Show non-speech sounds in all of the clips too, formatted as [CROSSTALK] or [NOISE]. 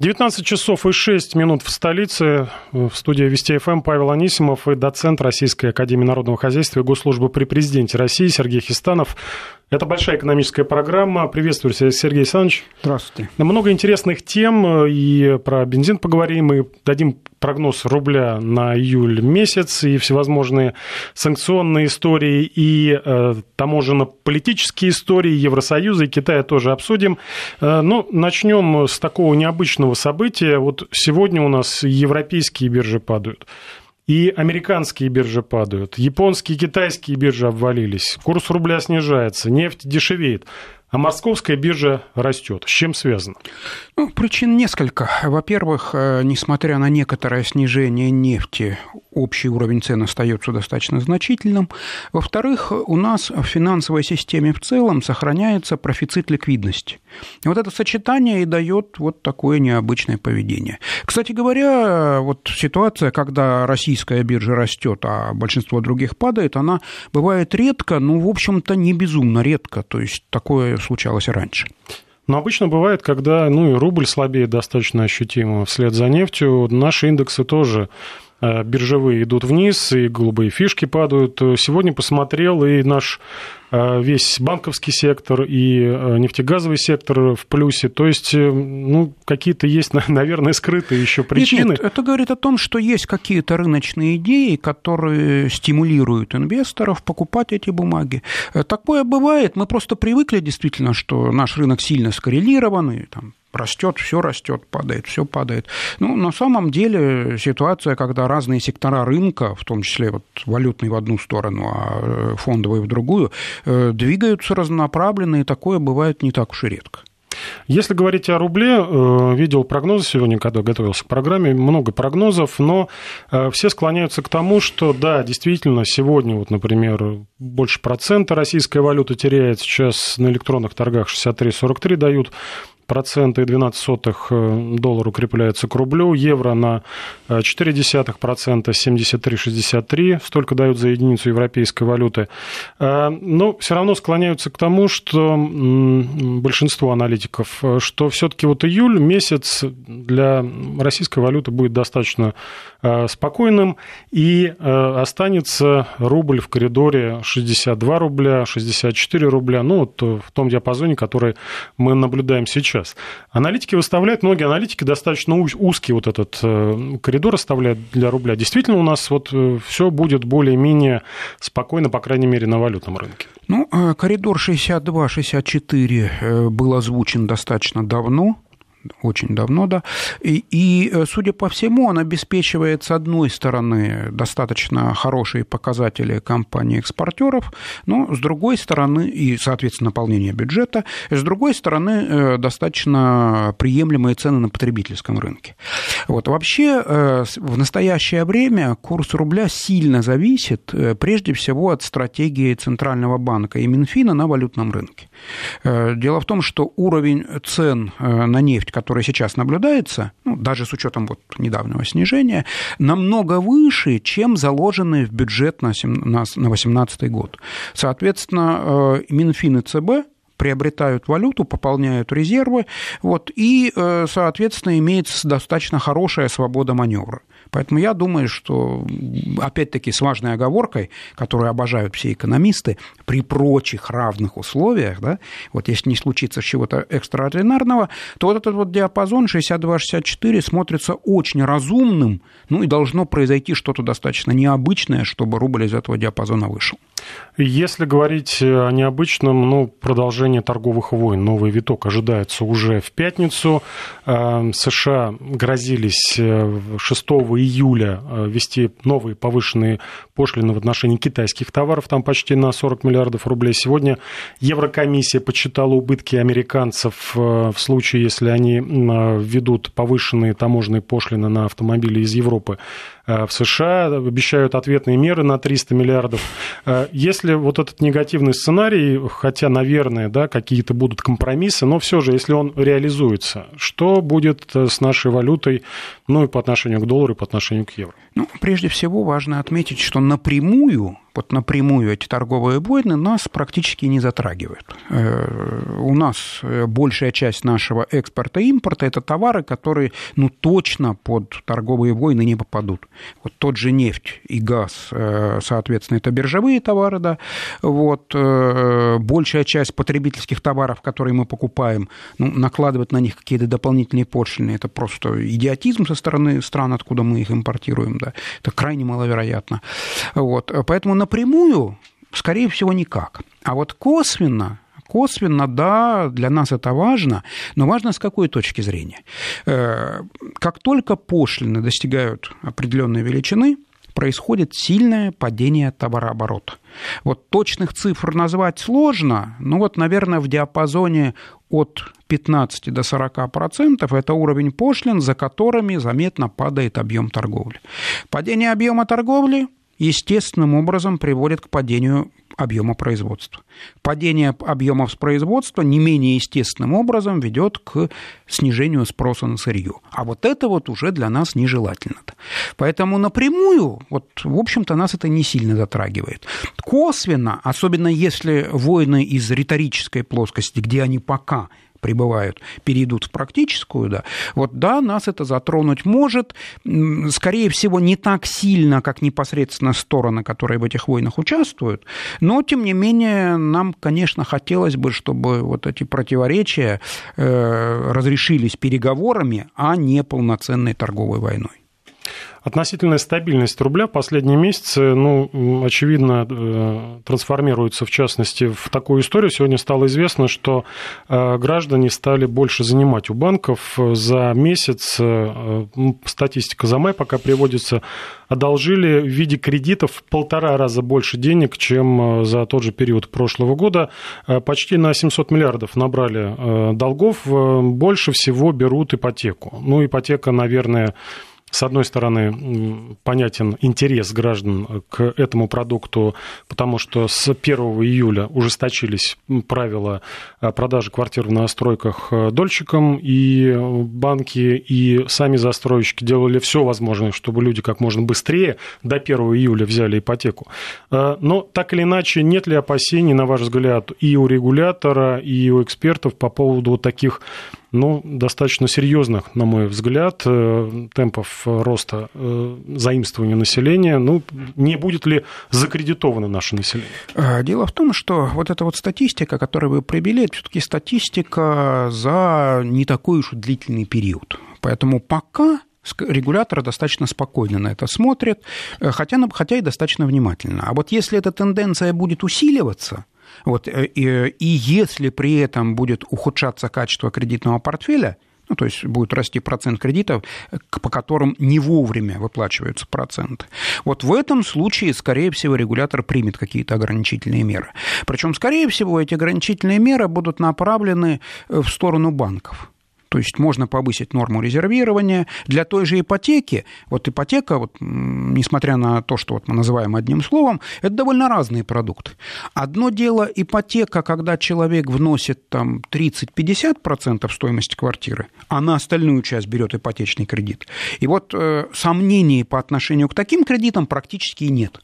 19 часов и 6 минут в столице. В студии Вести ФМ Павел Анисимов и доцент Российской Академии Народного Хозяйства и Госслужбы при Президенте России Сергей Хистанов. Это большая экономическая программа. Приветствую, Сергей Александрович. Здравствуйте. Много интересных тем. И про бензин поговорим, и дадим прогноз рубля на июль месяц, и всевозможные санкционные истории, и э, таможенно-политические истории Евросоюза и Китая тоже обсудим. Э, но начнем с такого необычного события. Вот сегодня у нас европейские биржи падают. И американские биржи падают, японские китайские биржи обвалились, курс рубля снижается, нефть дешевеет. А московская биржа растет. С чем связано? Ну, причин несколько. Во-первых, э, несмотря на некоторое снижение нефти, общий уровень цен остается достаточно значительным. Во-вторых, у нас в финансовой системе в целом сохраняется профицит ликвидности. И вот это сочетание и дает вот такое необычное поведение. Кстати говоря, вот ситуация, когда российская биржа растет, а большинство других падает, она бывает редко, но, в общем-то, не безумно редко. То есть такое случалось раньше. Но обычно бывает, когда ну, и рубль слабеет достаточно ощутимо вслед за нефтью, наши индексы тоже биржевые идут вниз, и голубые фишки падают. Сегодня посмотрел, и наш Э, весь банковский сектор и э, нефтегазовый сектор в плюсе. То есть, э, ну, какие-то есть, [LAUGHS] наверное, скрытые еще причины. Нет, нет, это говорит о том, что есть какие-то рыночные идеи, которые стимулируют инвесторов покупать эти бумаги. Такое бывает. Мы просто привыкли действительно, что наш рынок сильно скоррелирован, и там растет, все растет, падает, все падает. Ну, на самом деле ситуация, когда разные сектора рынка, в том числе вот валютный в одну сторону, а фондовый в другую, Э, двигаются разнонаправленно, и такое бывает не так уж и редко. Если говорить о рубле, э, видел прогнозы сегодня, когда готовился к программе, много прогнозов, но э, все склоняются к тому, что да, действительно, сегодня, вот, например, больше процента российская валюта теряет, сейчас на электронных торгах 63-43 дают, процента и 12 сотых э, доллар укрепляется к рублю, евро на 0,4 процента 73,63, столько дают за единицу европейской валюты. Э, но все равно склоняются к тому, что большинство аналитиков, что все-таки вот июль месяц для российской валюты будет достаточно э, спокойным и останется рубль в коридоре 62 рубля, 64 рубля, ну вот в том диапазоне, который мы наблюдаем сейчас сейчас. Аналитики выставляют, многие аналитики достаточно узкий вот этот э, коридор оставляют для рубля. Действительно, у нас вот э, все будет более-менее спокойно, по крайней мере, на валютном рынке. Ну, э, коридор 62-64 был озвучен достаточно давно очень давно, да. И, и, э, судя по всему, он обеспечивает, с одной стороны, достаточно хорошие показатели компаний-экспортеров, но с другой стороны, и, соответственно, наполнение бюджета, с другой стороны, э, достаточно приемлемые цены на потребительском рынке. Вот. Вообще, э, в настоящее время курс рубля сильно зависит, прежде всего, от стратегии Центрального банка и Минфина на валютном рынке. Дело в том, что уровень цен на нефть который сейчас наблюдается, ну, даже с учетом вот недавнего снижения, намного выше, чем заложенные в бюджет на 2018 год. Соответственно, э, Минфин и ЦБ приобретают валюту, пополняют резервы, вот, и, э, соответственно, имеется достаточно хорошая свобода маневра. Поэтому я думаю, что, опять-таки, с важной оговоркой, которую обожают все экономисты, при прочих равных условиях, да, вот если не случится чего-то экстраординарного, то вот этот вот диапазон 62-64 смотрится очень разумным, ну и должно произойти что-то достаточно необычное, чтобы рубль из этого диапазона вышел. Если говорить о необычном, ну, продолжение торговых войн, новый виток ожидается уже в пятницу. Э, США грозились 6 э, июля э, ввести новые повышенные пошлины в отношении китайских товаров, там почти на 40 миллиардов рублей. Сегодня Еврокомиссия подсчитала убытки американцев в случае, если они введут повышенные таможенные пошлины на автомобили из Европы в США, обещают ответные меры на 300 миллиардов. Если вот этот негативный сценарий, хотя, наверное, да, какие-то будут компромиссы, но все же, если он реализуется, что будет с нашей валютой, ну и по отношению к доллару, и по отношению к евро? Ну, прежде всего важно отметить, что напрямую вот напрямую эти торговые войны нас практически не затрагивают. Э, у нас э, большая часть нашего экспорта и импорта – это товары, которые ну, точно под торговые войны не попадут. Вот тот же нефть и газ, э, соответственно, это биржевые товары, да. Вот, большая часть потребительских товаров, которые мы покупаем, ну, накладывать на них какие-то дополнительные пошлины – это просто идиотизм со стороны стран, откуда мы их импортируем, да. Это крайне маловероятно. Вот, поэтому напрямую, скорее всего, никак. А вот косвенно, косвенно, да, для нас это важно, но важно с какой точки зрения. Э, как только пошлины достигают определенной величины, происходит сильное падение товарооборота. Вот точных цифр назвать сложно, но вот, наверное, в диапазоне от 15 до 40 процентов это уровень пошлин, за которыми заметно падает объем торговли. Падение объема торговли естественным образом приводит к падению объема производства. Падение объемов производства не менее естественным образом ведет к снижению спроса на сырье. А вот это вот уже для нас нежелательно. -то. Поэтому напрямую, вот, в общем-то, нас это не сильно затрагивает. Косвенно, особенно если войны из риторической плоскости, где они пока прибывают, перейдут в практическую, да, вот да, нас это затронуть может, скорее всего, не так сильно, как непосредственно стороны, которые в этих войнах участвуют, но, тем не менее, нам, конечно, хотелось бы, чтобы вот эти противоречия э, разрешились переговорами, а не полноценной торговой войной. Относительная стабильность рубля последние месяцы, ну, очевидно, э, трансформируется, в частности, в такую историю. Сегодня стало известно, что э, граждане стали больше занимать у банков. За месяц, э, статистика за май пока приводится, одолжили в виде кредитов в полтора раза больше денег, чем за тот же период прошлого года. Почти на 700 миллиардов набрали долгов. Больше всего берут ипотеку. Ну, ипотека, наверное, с одной стороны, понятен интерес граждан к этому продукту, потому что с 1 июля ужесточились правила продажи квартир в новостройках дольщикам, и банки, и сами застройщики делали все возможное, чтобы люди как можно быстрее до 1 июля взяли ипотеку. Но так или иначе, нет ли опасений, на ваш взгляд, и у регулятора, и у экспертов по поводу таких ну, достаточно серьезных, на мой взгляд, э, темпов роста э, заимствования населения. Ну, не будет ли закредитовано наше население? А, дело в том, что вот эта вот статистика, которую вы привели, это все-таки статистика за не такой уж длительный период. Поэтому пока регулятор достаточно спокойно на это смотрит, э, хотя, хотя и достаточно внимательно. А вот если эта тенденция будет усиливаться, вот, э, и, и если при этом будет ухудшаться качество кредитного портфеля, ну, то есть будет расти процент кредитов, по которым не вовремя выплачиваются проценты. Вот в этом случае, скорее всего, регулятор примет какие-то ограничительные меры. Причем, скорее всего, эти ограничительные меры будут направлены в сторону банков. То есть можно повысить норму резервирования. Для той же ипотеки, вот ипотека, вот, несмотря на то, что вот мы называем одним словом, это довольно разные продукты. Одно дело ипотека, когда человек вносит там 30-50% стоимости квартиры, а на остальную часть берет ипотечный кредит. И вот э, сомнений по отношению к таким кредитам практически нет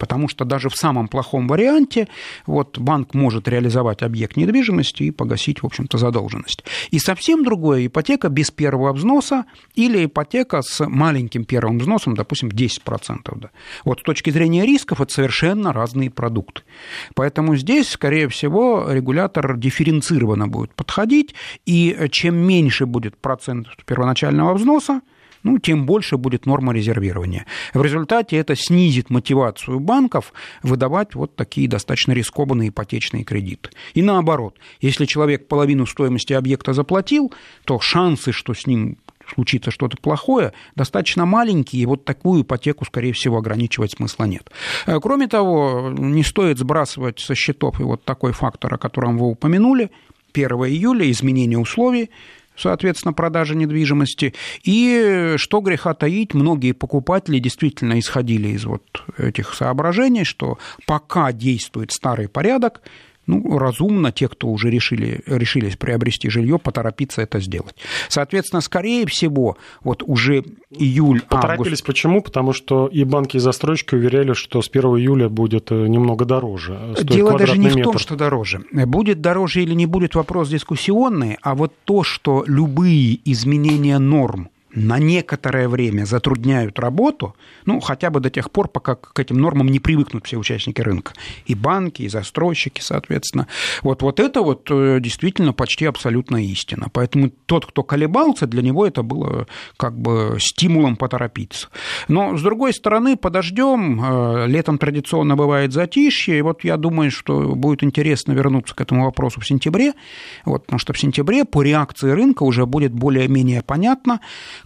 потому что даже в самом плохом варианте вот, банк может реализовать объект недвижимости и погасить, в общем-то, задолженность. И совсем другое ипотека без первого взноса или ипотека с маленьким первым взносом, допустим, 10%. Да. Вот с точки зрения рисков это совершенно разные продукты. Поэтому здесь, скорее всего, регулятор дифференцированно будет подходить, и чем меньше будет процент первоначального взноса, ну, тем больше будет норма резервирования. В результате это снизит мотивацию банков выдавать вот такие достаточно рискованные ипотечные кредиты. И наоборот, если человек половину стоимости объекта заплатил, то шансы, что с ним случится что-то плохое, достаточно маленькие, и вот такую ипотеку, скорее всего, ограничивать смысла нет. Э, кроме того, не стоит сбрасывать со счетов и вот такой фактор, о котором вы упомянули, 1 июля изменение условий соответственно, продажи недвижимости. И что греха таить, многие покупатели действительно исходили из вот этих соображений, что пока действует старый порядок, ну, разумно те, кто уже решили, решились приобрести жилье, поторопиться это сделать. Соответственно, скорее всего, вот уже июль, Поторопились август... почему? Потому что и банки, и застройщики уверяли, что с 1 июля будет э, немного дороже. Дело даже не метр. в том, что дороже. Будет дороже или не будет вопрос дискуссионный, а вот то, что любые изменения норм на некоторое время затрудняют работу, ну, хотя бы до тех пор, пока к этим нормам не привыкнут все участники рынка. И банки, и застройщики, соответственно. Вот, вот это вот э, действительно почти абсолютная истина. Поэтому тот, кто колебался, для него это было как бы стимулом поторопиться. Но, с другой стороны, подождем. Э, летом традиционно бывает затишье, и вот я думаю, что будет интересно вернуться к этому вопросу в сентябре, вот, потому что в сентябре по реакции рынка уже будет более-менее понятно,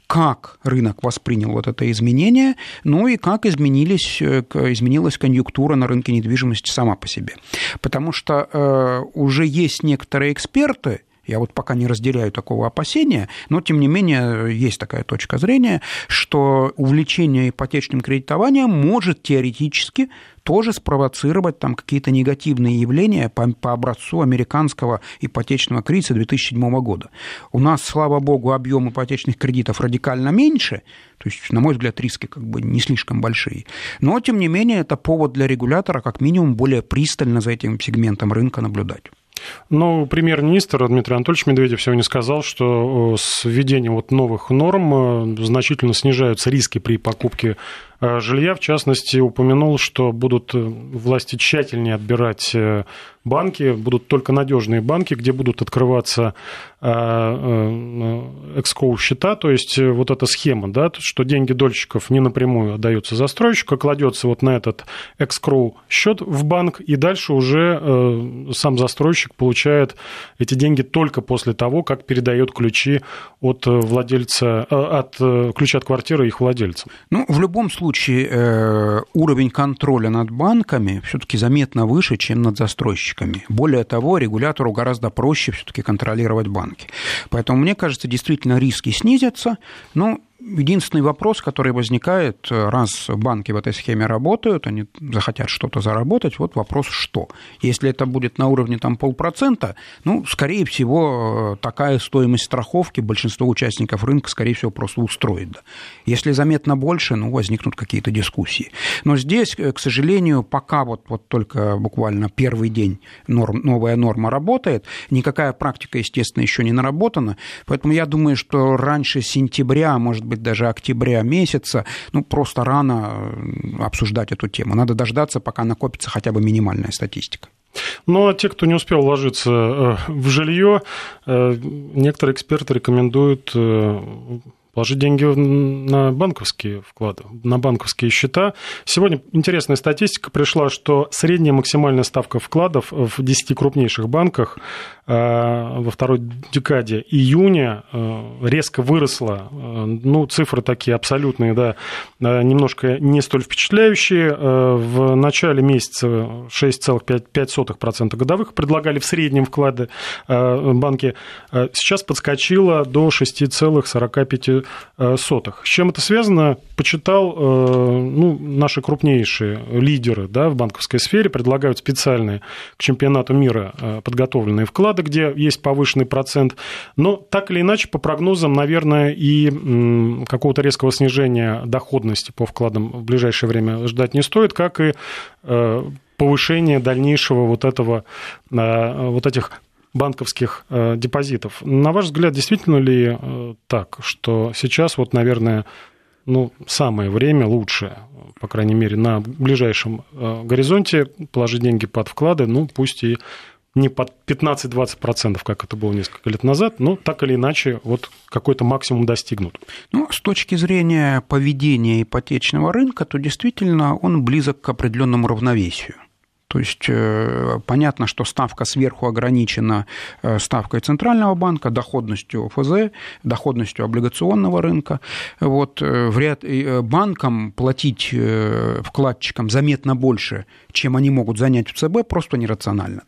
как рынок воспринял вот это изменение, ну и как изменились, э, изменилась конъюнктура на рынке недвижимости сама по себе. Потому что э, уже есть некоторые эксперты, я вот пока не разделяю такого опасения, но тем не менее есть такая точка зрения, что увлечение ипотечным кредитованием может теоретически тоже спровоцировать там какие-то негативные явления по, по образцу американского ипотечного кризиса 2007 года. У нас, слава богу, объем ипотечных кредитов радикально меньше, то есть, на мой взгляд, риски как бы не слишком большие. Но, тем не менее, это повод для регулятора как минимум более пристально за этим сегментом рынка наблюдать. Ну, премьер-министр Дмитрий Анатольевич Медведев сегодня сказал, что с введением вот новых норм э, значительно снижаются риски при покупке э, жилья. В частности, упомянул, что будут э, власти тщательнее отбирать банки, будут только надежные банки, где будут открываться экскоу счета, то есть вот эта схема, да, что деньги дольщиков не напрямую отдаются застройщику, кладется вот на этот экскроу счет в банк, и дальше уже сам застройщик получает эти деньги только после того, как передает ключи от владельца, э, от э, ключа от квартиры их владельцам. Ну, в любом случае, э, уровень контроля над банками все-таки заметно выше, чем над застройщиками. Более того, регулятору гораздо проще все-таки контролировать банки. Поэтому, мне кажется, действительно риски снизятся. Ну, Единственный вопрос, который возникает, раз банки в этой схеме работают, они захотят что-то заработать, вот вопрос что. Если это будет на уровне там, полпроцента, ну, скорее всего, такая стоимость страховки большинство участников рынка, скорее всего, просто устроит. Да. Если заметно больше, ну, возникнут какие-то дискуссии. Но здесь, к сожалению, пока вот, вот только буквально первый день норм, новая норма работает, никакая практика, естественно, еще не наработана, поэтому я думаю, что раньше сентября, может быть, быть, даже октября месяца, ну, просто рано э, обсуждать эту тему. Надо дождаться, пока накопится хотя бы минимальная статистика. Ну, а те, кто не успел вложиться э, в жилье, э, некоторые эксперты рекомендуют положить деньги на банковские вклады, на банковские счета. Сегодня интересная статистика пришла, что средняя максимальная ставка вкладов в 10 крупнейших банках Э, во второй декаде июня э, резко выросла. Э, ну, цифры такие абсолютные, да, немножко не столь впечатляющие. В начале месяца 6,5% годовых предлагали в среднем вклады банки. Сейчас подскочило до 6,45%. С чем это связано? Почитал, ну, наши крупнейшие лидеры да, в банковской сфере предлагают специальные к чемпионату мира подготовленные вклады где есть повышенный процент. Но так или иначе, по прогнозам, наверное, и какого-то резкого снижения доходности по вкладам в ближайшее время ждать не стоит, как и э, повышение дальнейшего вот этого, э, вот этих банковских э, депозитов. На ваш взгляд, действительно ли так, что сейчас вот, наверное, ну, самое время лучшее, по крайней мере, на ближайшем горизонте положить деньги под вклады, ну, пусть и не под 15-20%, как это было несколько лет назад, но так или иначе вот какой-то максимум достигнут. Ну, с точки зрения поведения ипотечного рынка, то действительно он близок к определенному равновесию. То есть э, понятно, что ставка сверху ограничена э, ставкой Центрального банка, доходностью ФЗ, доходностью облигационного рынка. Вот, э, вряд банкам платить вкладчикам заметно больше, чем они могут занять в ЦБ, просто нерационально.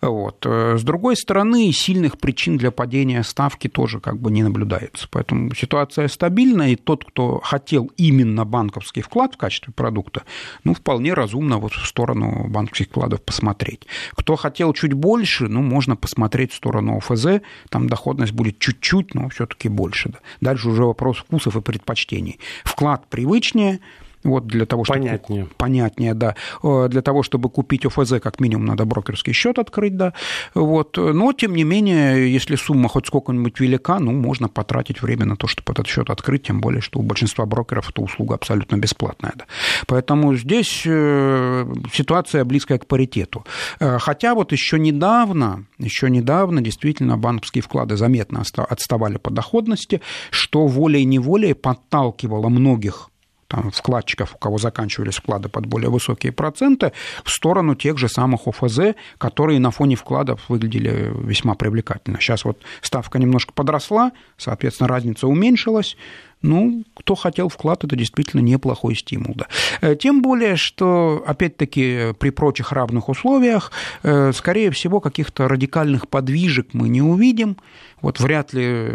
Вот. С другой стороны, сильных причин для падения ставки тоже как бы не наблюдается. Поэтому ситуация стабильная, и тот, кто хотел именно банковский вклад в качестве продукта, ну, вполне разумно вот в сторону банковских вкладов посмотреть. Кто хотел чуть больше, ну, можно посмотреть в сторону ОФЗ, там доходность будет чуть-чуть, но все таки больше. Да. Дальше уже вопрос вкусов и предпочтений. Вклад привычнее, вот для того, чтобы... Понятнее. Понятнее, да. Э, для того, чтобы купить ОФЗ, как минимум, надо брокерский счет открыть, да. Вот. Но, тем не менее, если сумма хоть сколько-нибудь велика, ну, можно потратить время на то, чтобы этот счет открыть, тем более, что у большинства брокеров эта услуга абсолютно бесплатная. Да. Поэтому здесь э, ситуация близкая к паритету. Э, хотя вот еще недавно, еще недавно действительно банковские вклады заметно отставали по доходности, что волей-неволей подталкивало многих там, вкладчиков, у кого заканчивались вклады под более высокие проценты, в сторону тех же самых ОФЗ, которые на фоне вкладов выглядели весьма привлекательно. Сейчас вот ставка немножко подросла, соответственно, разница уменьшилась, ну, кто хотел вклад, это действительно неплохой стимул. Да. Э, тем более, что, опять-таки, при прочих равных условиях, э, скорее всего, каких-то радикальных подвижек мы не увидим. Вот вряд ли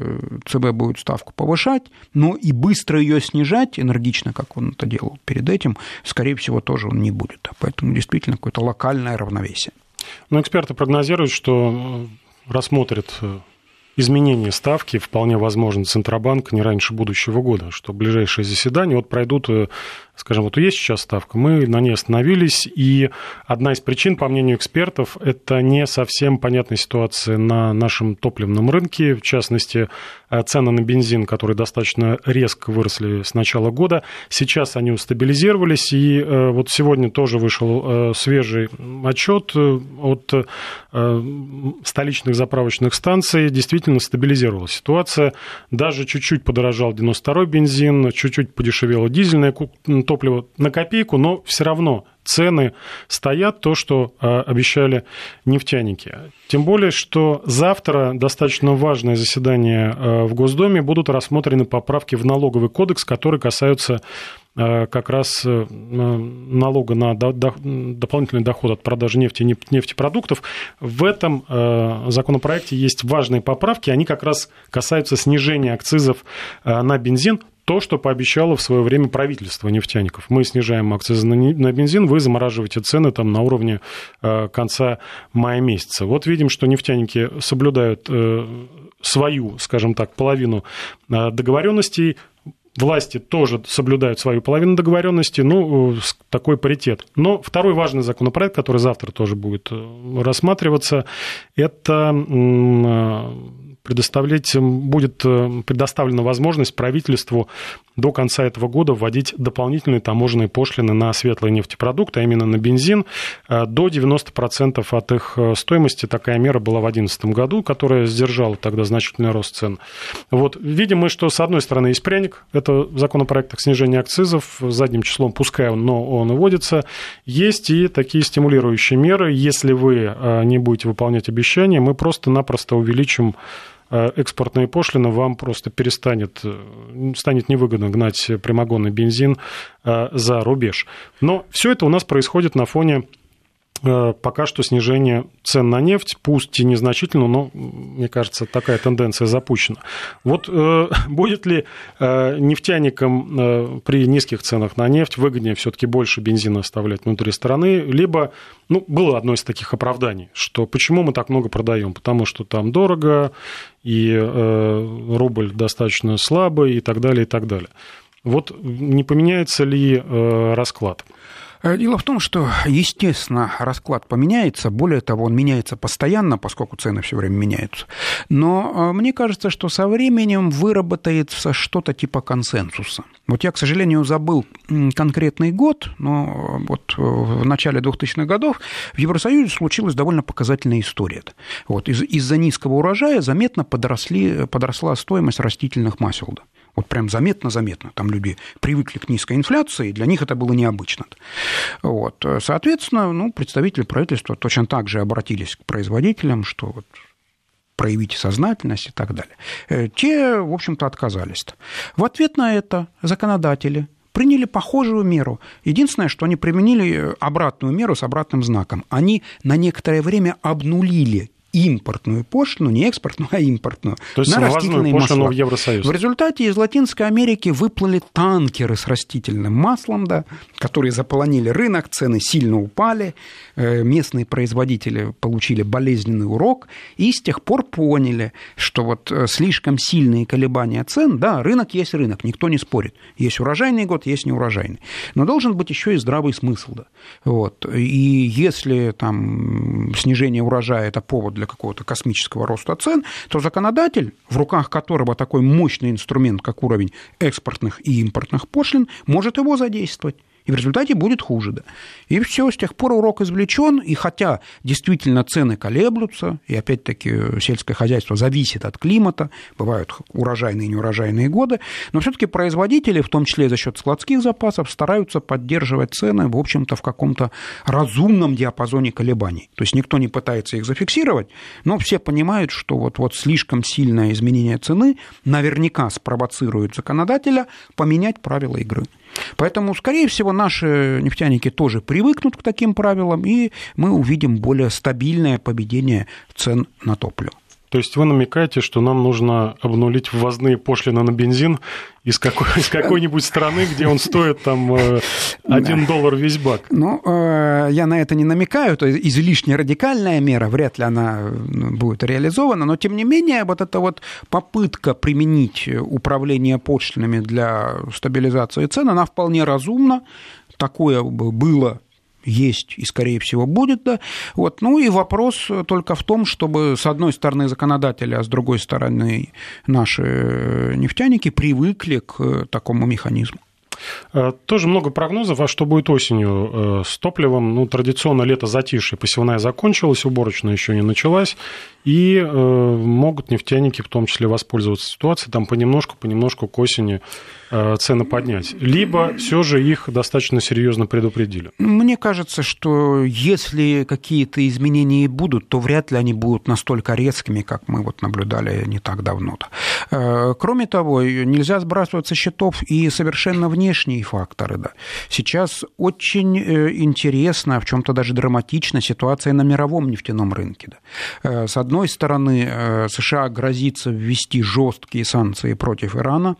ЦБ будет ставку повышать, но и быстро ее снижать, энергично, как он это делал перед этим, скорее всего, тоже он не будет. Поэтому действительно какое-то локальное равновесие. Но эксперты прогнозируют, что рассмотрят э, изменение ставки вполне возможно Центробанк не раньше будущего года, что ближайшие заседания вот пройдут э, скажем, вот есть сейчас ставка, мы на ней остановились, и одна из причин, по мнению экспертов, это не совсем понятная ситуация на нашем топливном рынке, в частности, э, цены на бензин, которые достаточно резко выросли с начала года, сейчас они устабилизировались, и э, вот сегодня тоже вышел э, свежий отчет от столичных заправочных станций, действительно стабилизировалась ситуация, даже чуть-чуть подорожал 92-й бензин, чуть-чуть подешевело дизельное топливо на копейку, но все равно цены стоят, то, что а, обещали нефтяники. Тем более, что завтра достаточно важное заседание а, в Госдуме будут рассмотрены поправки в налоговый кодекс, которые касаются а, как раз э, налога на дополнительный доход от продажи нефти и нефтепродуктов. В этом законопроекте есть важные поправки, они как раз касаются снижения акцизов на бензин то, что пообещало в свое время правительство нефтяников. Мы снижаем акцизы на бензин, вы замораживаете цены там на уровне э, конца мая месяца. Вот видим, что нефтяники соблюдают э, свою, скажем так, половину э, договоренностей, власти тоже соблюдают свою половину договоренности, ну, такой паритет. Но второй важный законопроект, который завтра тоже будет рассматриваться, это предоставлять, будет э, предоставлена возможность правительству до конца этого года вводить дополнительные таможенные пошлины на светлые нефтепродукты, а именно на бензин, э, до 90% от их э, стоимости. Такая мера была в 2011 году, которая сдержала тогда значительный рост цен. Вот видим мы, что с одной стороны есть пряник, это законопроект о снижении акцизов, задним числом пускай он, но он вводится. Есть и такие стимулирующие меры. Если вы не будете выполнять обещания, мы просто-напросто увеличим Э, экспортные пошлины, вам просто перестанет, э, станет невыгодно гнать прямогонный бензин э, за рубеж. Но все это у нас происходит на фоне пока что снижение цен на нефть, пусть и незначительно, но, мне кажется, такая тенденция запущена. Вот э, [LAUGHS] будет ли э, нефтяникам э, при низких ценах на нефть выгоднее все-таки больше бензина оставлять внутри страны, либо, ну, было одно из таких оправданий, что почему мы так много продаем, потому что там дорого, и э, рубль достаточно слабый, и так далее, и так далее. Вот не поменяется ли э, расклад? Э, дело в том, что, естественно, расклад поменяется. Более того, он меняется постоянно, поскольку цены все время меняются. Но э, мне кажется, что со временем выработается что-то типа консенсуса. Вот я, к сожалению, забыл конкретный год, но вот в начале 2000-х годов в Евросоюзе случилась довольно показательная история. Вот из- из-за низкого урожая заметно подросли, подросла стоимость растительных масел. Вот прям заметно-заметно. Там люди привыкли к низкой инфляции, для них это было необычно. Вот. Соответственно, ну, представители правительства точно так же обратились к производителям, что вот проявите сознательность и так далее. Э, те, в общем-то, отказались. В ответ на это законодатели приняли похожую меру. Единственное, что они применили обратную меру с обратным знаком. Они на некоторое время обнулили импортную пошлину, не экспортную, а импортную, То есть на растительные масла. в Евросоюз. В результате из Латинской Америки выплыли танкеры с растительным маслом, да, которые заполонили рынок, цены сильно упали, э, местные производители получили болезненный урок и с тех пор поняли, что вот э, слишком сильные колебания цен, да, рынок есть рынок, никто не спорит. Есть урожайный год, есть неурожайный. Но должен быть еще и здравый смысл. Да. Вот. И если там снижение урожая – это повод для какого-то космического роста цен, то законодатель, в руках которого такой мощный инструмент, как уровень экспортных и импортных пошлин, может его задействовать и в результате будет хуже. Да. И все, с тех пор урок извлечен, и хотя действительно цены колеблются, и опять-таки сельское хозяйство зависит от климата, бывают урожайные и неурожайные годы, но все-таки производители, в том числе за счет складских запасов, стараются поддерживать цены, в общем-то, в каком-то разумном диапазоне колебаний. То есть никто не пытается их зафиксировать, но все понимают, что вот, вот слишком сильное изменение цены наверняка спровоцирует законодателя поменять правила игры. Поэтому, скорее всего, наши нефтяники тоже привыкнут к таким правилам, и мы увидим более стабильное поведение цен на топливо. То есть вы намекаете, что нам нужно обнулить ввозные пошлины на бензин из, какой, из какой-нибудь страны, где он стоит там 1 э, доллар весь бак? Ну, э, я на это не намекаю, это излишне радикальная мера, вряд ли она ну, будет реализована, но тем не менее вот эта вот попытка применить управление пошлинами для стабилизации цен, она вполне разумна, такое было есть и, скорее всего, будет. Да? Вот. Ну и вопрос только в том, чтобы, с одной стороны, законодатели, а с другой стороны, наши нефтяники привыкли к такому механизму. Э, тоже много прогнозов, а что будет осенью э, с топливом. Ну, традиционно лето затишье, посевная закончилась, уборочная еще не началась, и э, могут нефтяники в том числе воспользоваться ситуацией, там понемножку, понемножку к осени Э, цены поднять, либо все же их достаточно серьезно предупредили? Мне кажется, что если какие-то изменения будут, то вряд ли они будут настолько резкими, как мы вот наблюдали не так давно. -то. Э, кроме того, нельзя сбрасывать со счетов и совершенно внешние факторы. Да. Сейчас очень э, интересна, в чем-то даже драматична ситуация на мировом нефтяном рынке. Да. С одной стороны, США грозится ввести жесткие санкции против Ирана,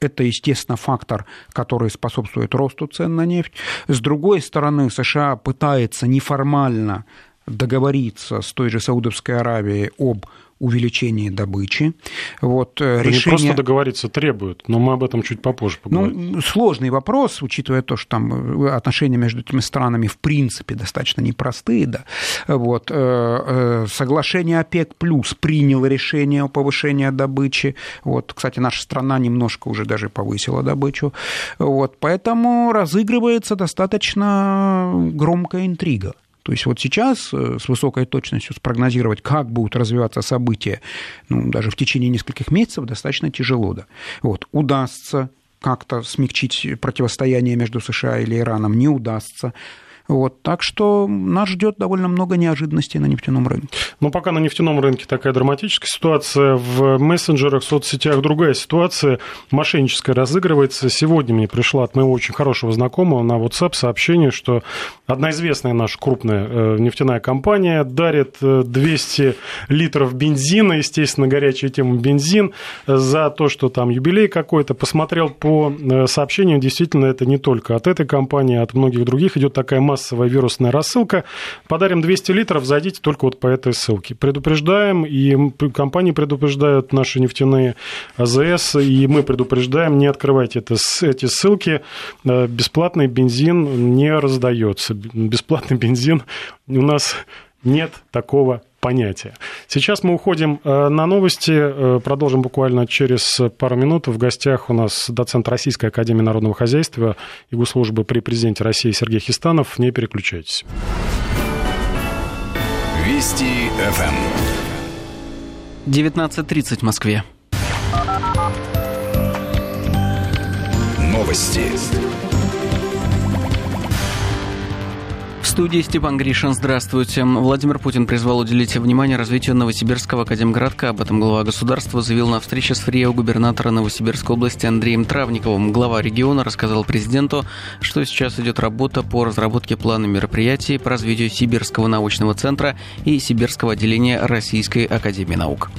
это, естественно, фактор, который способствует росту цен на нефть. С другой стороны, США пытается неформально договориться с той же Саудовской Аравией об увеличении добычи. Вот, э, решение... Не просто договориться требуют, но мы об этом чуть попозже поговорим. Ну, сложный вопрос, учитывая то, что там э, отношения между этими странами в принципе достаточно непростые. Да. Вот, э, соглашение ОПЕК плюс приняло решение о повышении добычи. Вот, кстати, наша страна немножко уже даже повысила добычу. Вот, поэтому разыгрывается достаточно громкая интрига. То есть вот сейчас э, с высокой точностью спрогнозировать, как будут развиваться события, ну, даже в течение нескольких месяцев достаточно тяжело. Да. Вот, удастся как-то смягчить противостояние между США или Ираном, не удастся. Вот, так что нас ждет довольно много неожиданностей на нефтяном рынке. Но пока на нефтяном рынке такая драматическая ситуация, в мессенджерах, соцсетях другая ситуация, мошенническая разыгрывается. Сегодня мне пришла от моего очень хорошего знакомого на WhatsApp сообщение, что одна известная наша крупная э, нефтяная компания дарит 200 э, литров бензина, естественно, горячая тема бензин, за то, что там юбилей какой-то. Посмотрел по э, сообщению, действительно, это не только от этой компании, а от многих других идет такая массовая вирусная рассылка. Подарим 200 литров, зайдите только вот по этой ссылке. Предупреждаем, и компании предупреждают наши нефтяные АЗС, и мы предупреждаем, не открывайте это, эти ссылки. Э, бесплатный бензин не раздается. Бесплатный бензин у нас нет такого понятия. Сейчас мы уходим э, на новости, э, продолжим буквально через пару минут. В гостях у нас доцент Российской Академии Народного Хозяйства и госслужбы при президенте России Сергей Хистанов. Не переключайтесь. Вести ФМ. 19.30 в Москве. Новости. Студии Степан Гришин. Здравствуйте. Владимир Путин призвал уделить внимание развитию Новосибирского академгородка. Об этом глава государства заявил на встрече с фрио губернатора Новосибирской области Андреем Травниковым. Глава региона рассказал президенту, что сейчас идет работа по разработке плана мероприятий по развитию Сибирского научного центра и Сибирского отделения Российской академии наук.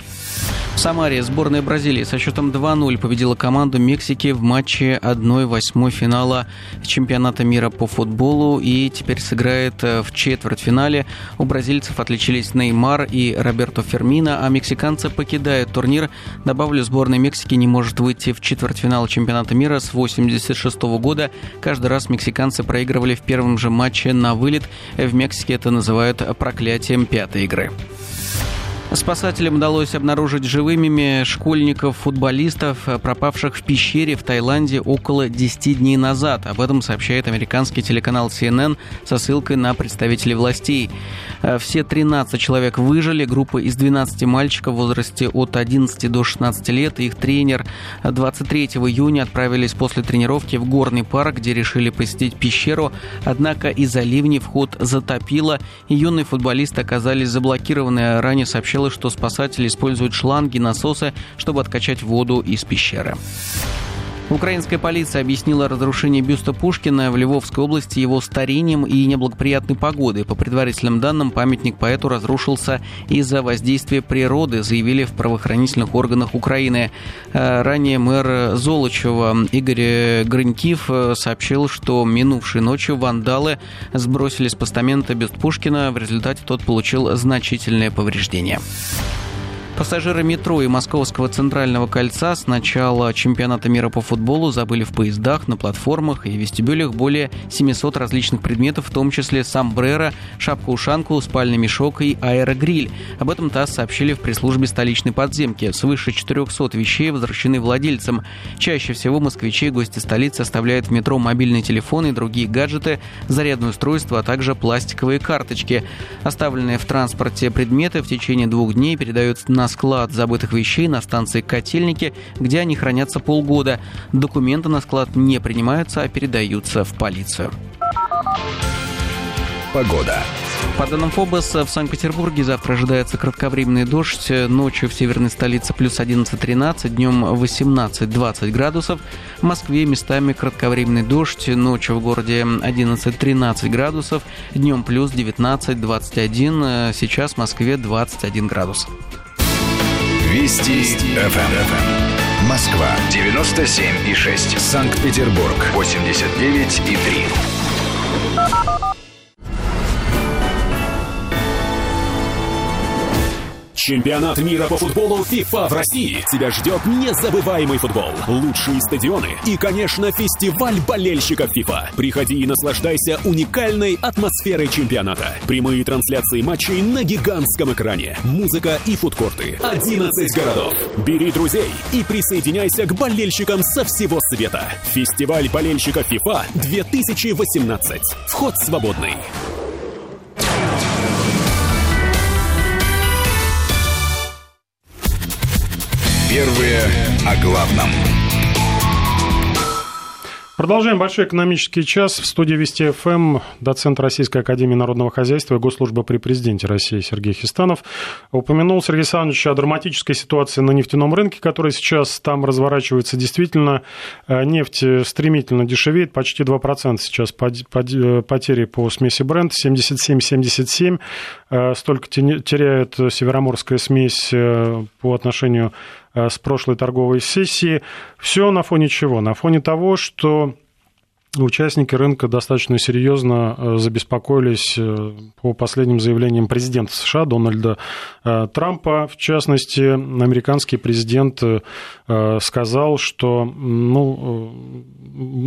В Самаре сборная Бразилии со счетом 2-0 победила команду Мексики в матче 1-8 финала чемпионата мира по футболу и теперь сыграет э, в четвертьфинале. У бразильцев отличились Неймар и Роберто Фермино, а мексиканцы покидают турнир. Добавлю, сборная Мексики не может выйти в четвертьфинал чемпионата мира с 1986 года. Каждый раз мексиканцы проигрывали в первом же матче на вылет. В Мексике это называют проклятием пятой игры. Спасателям удалось обнаружить живыми школьников, футболистов, пропавших в пещере в Таиланде около 10 дней назад. Об этом сообщает американский телеканал CNN со ссылкой на представителей властей. Все 13 человек выжили. Группа из 12 мальчиков в возрасте от 11 до 16 лет и их тренер 23 июня отправились после тренировки в горный парк, где решили посетить пещеру. Однако из-за ливней вход затопило, и юные футболисты оказались заблокированы. Ранее сообщили сообщила, что спасатели используют шланги, насосы, чтобы откачать воду из пещеры. Украинская полиция объяснила разрушение бюста Пушкина в Львовской области его старением и неблагоприятной погодой. По предварительным данным, памятник поэту разрушился из-за воздействия природы, заявили в правоохранительных органах Украины. Э, ранее мэр Золочева Игорь Грынькив э, сообщил, что минувшей ночью вандалы сбросили с постамента бюст Пушкина. В результате тот получил значительное повреждение. Пассажиры метро и Московского центрального кольца с начала чемпионата мира по футболу забыли в поездах, на платформах и вестибюлях более 700 различных предметов, в том числе сомбреро, шапку-ушанку, спальный мешок и аэрогриль. Об этом ТАСС сообщили в пресс-службе столичной подземки. Свыше 400 вещей возвращены владельцам. Чаще всего москвичи гости столицы оставляют в метро мобильные телефоны и другие гаджеты, зарядное устройство, а также пластиковые карточки. Оставленные в транспорте предметы в течение двух дней передаются на на склад забытых вещей на станции Котельники, где они хранятся полгода. Документы на склад не принимаются, а передаются в полицию. Погода. По данным ФОБОС, в Санкт-Петербурге завтра ожидается кратковременный дождь. Ночью в северной столице плюс 11-13, днем 18-20 градусов. В Москве местами кратковременный дождь. Ночью в городе 11-13 градусов, днем плюс 19-21. Сейчас в Москве 21 градус. Вести, Вести. ФМ. Эм. Москва 97 и 6. Санкт-Петербург 89 и 3. Чемпионат мира по футболу FIFA в России. Тебя ждет незабываемый футбол, лучшие стадионы и, конечно, фестиваль болельщиков FIFA. Приходи и наслаждайся уникальной атмосферой чемпионата. Прямые трансляции матчей на гигантском экране. Музыка и фудкорты. 11 городов. Бери друзей и присоединяйся к болельщикам со всего света. Фестиваль болельщиков FIFA 2018. Вход свободный. Первые о главном. Продолжаем большой экономический час. В студии Вести ФМ доцент Российской Академии Народного Хозяйства и Госслужбы при Президенте России Сергей Хистанов. Упомянул Сергей Александрович о драматической ситуации на нефтяном рынке, которая сейчас там разворачивается. Действительно, э, нефть стремительно дешевеет, почти 2% сейчас э, потери по смеси бренд, 77-77. Э, столько теряет североморская смесь по отношению Э, с прошлой торговой сессии. Все на фоне чего? На фоне того, что участники рынка достаточно серьезно э, забеспокоились э, по последним заявлениям президента США Дональда Трампа. В частности, американский президент сказал, что, ну,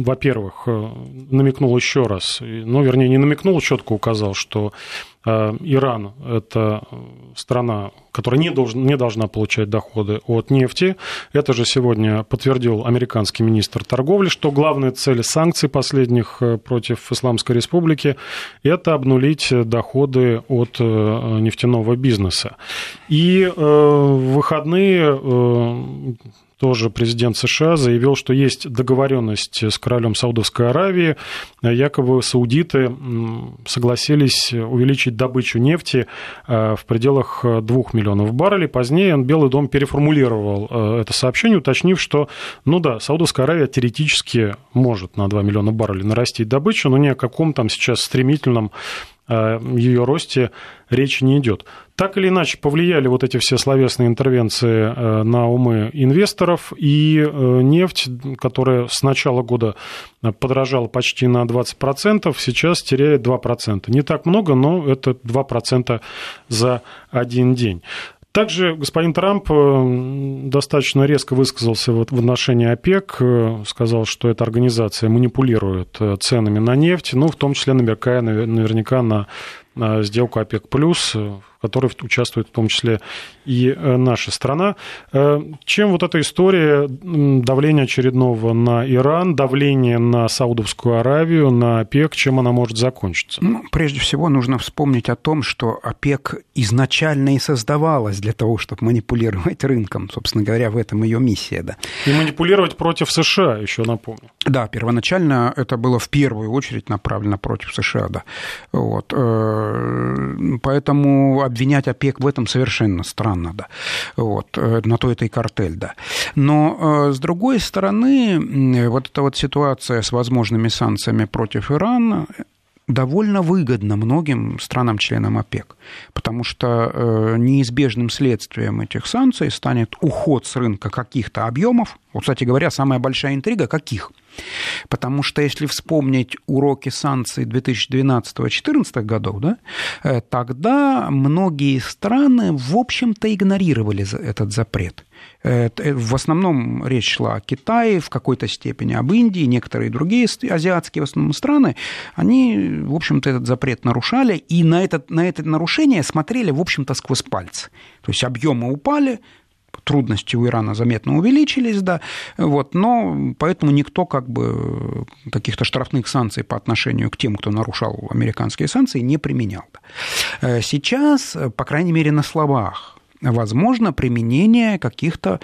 во-первых, намекнул еще раз, ну, вернее, не намекнул, четко указал, что Э, Иран – это страна, которая не, должен, не должна получать доходы от нефти. Это же сегодня подтвердил американский министр торговли, что главная цель санкций последних э, против Исламской Республики – это обнулить доходы от э, нефтяного бизнеса. И в выходные тоже президент США заявил, что есть договоренность с королем Саудовской Аравии. Якобы саудиты согласились увеличить добычу нефти э, в пределах 2 миллионов баррелей. Позднее Белый дом переформулировал э, это сообщение, уточнив, что, ну да, Саудовская Аравия теоретически может на 2 миллиона баррелей нарастить добычу, но ни о каком там сейчас стремительном э, ее росте речи не идет. Так или иначе повлияли вот эти все словесные интервенции э, на умы инвесторов, и э, нефть, которая с начала года подорожала почти на 20%, сейчас теряет 2%. Не так много, но это 2% за один день. Также господин Трамп э, достаточно резко высказался в отношении ОПЕК, сказал, что эта организация манипулирует ценами на нефть, ну, в том числе намекая наверняка на сделку ОПЕК+, в которой участвует в том числе и э, наша страна. Э, чем вот эта история давления очередного на Иран, давление на Саудовскую Аравию, на ОПЕК, чем она может закончиться? Ну, прежде всего нужно вспомнить о том, что ОПЕК изначально и создавалась для того, чтобы манипулировать рынком. Собственно говоря, в этом ее миссия. Да. И манипулировать против США, еще напомню. Да, первоначально это было в первую очередь направлено против США. Да. Вот. Э, поэтому обвинять ОПЕК в этом совершенно странно, да. Вот, э, на то это и картель, да. Но, э, с другой стороны, вот эта вот ситуация с возможными санкциями против Ирана, довольно выгодно многим странам-членам ОПЕК, потому что э, неизбежным следствием этих санкций станет уход с рынка каких-то объемов. Вот, кстати говоря, самая большая интрига – каких? Потому что если вспомнить уроки санкций 2012-2014 годов, да, э, тогда многие страны, в общем-то, игнорировали этот запрет. Э, в основном речь шла о Китае, в какой-то степени об Индии, некоторые другие азиатские в основном страны, они, в общем-то, этот запрет нарушали, и на, этот, на это нарушение смотрели, в общем-то, сквозь пальцы. То есть объемы упали, трудности у Ирана заметно увеличились, да, вот, но поэтому никто как бы каких-то штрафных санкций по отношению к тем, кто нарушал американские санкции, не применял. Э, сейчас, по крайней мере, на словах, возможно применение каких-то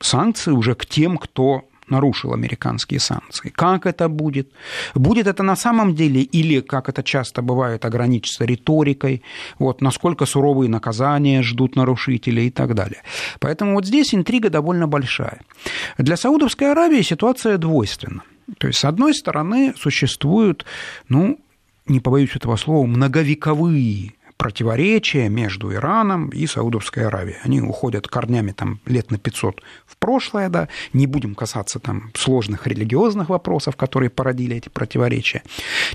санкций уже к тем, кто нарушил американские санкции. Как это будет? Будет это на самом деле или, как это часто бывает, ограничится риторикой, вот, насколько суровые наказания ждут нарушителей и так далее. Поэтому вот здесь интрига довольно большая. Для Саудовской Аравии ситуация двойственна. То есть, с одной стороны, существуют, ну, не побоюсь этого слова, многовековые противоречия между Ираном и Саудовской Аравией. Они уходят корнями там, лет на 500 в прошлое, да, не будем касаться там сложных религиозных вопросов, которые породили эти противоречия.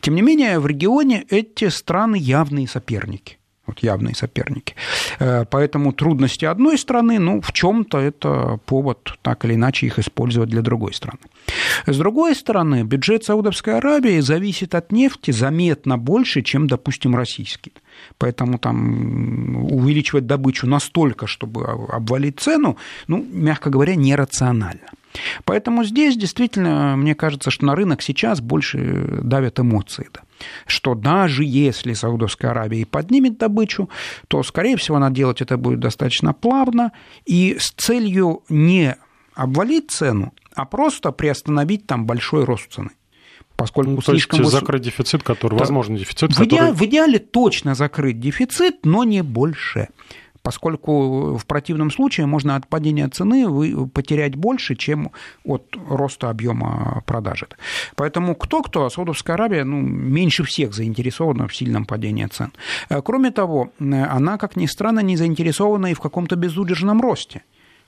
Тем не менее, в регионе эти страны явные соперники вот явные соперники. Э, поэтому трудности одной страны, ну, в чем-то это повод так или иначе их использовать для другой страны. С другой стороны, бюджет Саудовской Аравии зависит от нефти заметно больше, чем, допустим, российский. Поэтому там увеличивать добычу настолько, чтобы обвалить цену, ну, мягко говоря, нерационально. Поэтому здесь действительно, мне кажется, что на рынок сейчас больше давят эмоции. Да. Что даже если Саудовская Аравия поднимет добычу, то, скорее всего, она делать это будет достаточно плавно и с целью не обвалить цену, а просто приостановить там большой рост цены поскольку ну, слишком... То есть закрыть дефицит, который, да. возможно, дефицит, в, который... в идеале точно закрыть дефицит, но не больше поскольку в противном случае можно от падения цены потерять больше, чем от роста объема продажи. Поэтому кто-кто, а Саудовская Аравия ну, меньше всех заинтересована в сильном падении цен. Э, кроме того, она, как ни странно, не заинтересована и в каком-то безудержном росте